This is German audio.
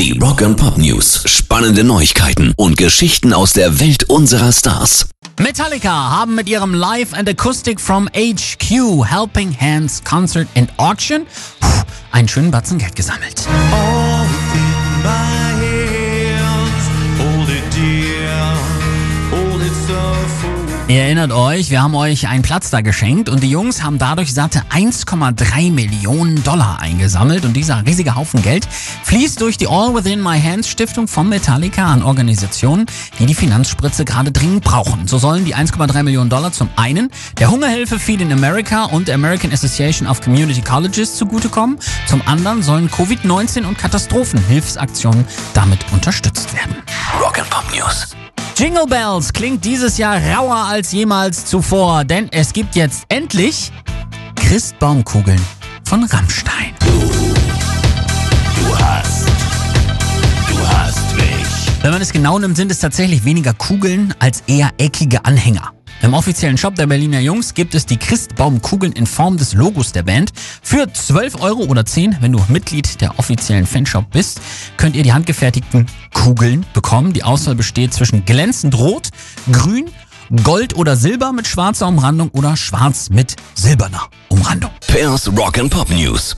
Die Rock and Pop News. Spannende Neuigkeiten und Geschichten aus der Welt unserer Stars. Metallica haben mit ihrem Live and Acoustic from HQ Helping Hands Concert and Auction puh, einen schönen Batzen Geld gesammelt. All Ihr erinnert euch, wir haben euch einen Platz da geschenkt und die Jungs haben dadurch satte 1,3 Millionen Dollar eingesammelt und dieser riesige Haufen Geld fließt durch die All Within My Hands Stiftung von Metallica an Organisationen, die die Finanzspritze gerade dringend brauchen. So sollen die 1,3 Millionen Dollar zum einen der Hungerhilfe Feed in America und der American Association of Community Colleges zugutekommen, zum anderen sollen Covid-19 und Katastrophenhilfsaktionen damit unterstützt werden. Rock and Pop News. Jingle Bells klingt dieses Jahr rauer als jemals zuvor, denn es gibt jetzt endlich Christbaumkugeln von Rammstein. Du hast. Du hast mich. Wenn man es genau nimmt, sind es tatsächlich weniger Kugeln als eher eckige Anhänger. Im offiziellen Shop der Berliner Jungs gibt es die Christbaumkugeln in Form des Logos der Band. Für 12 Euro oder 10, wenn du Mitglied der offiziellen Fanshop bist, könnt ihr die handgefertigten Kugeln bekommen. Die Auswahl besteht zwischen glänzend rot, grün, gold oder silber mit schwarzer Umrandung oder schwarz mit silberner Umrandung. Pairs Rock and Pop News.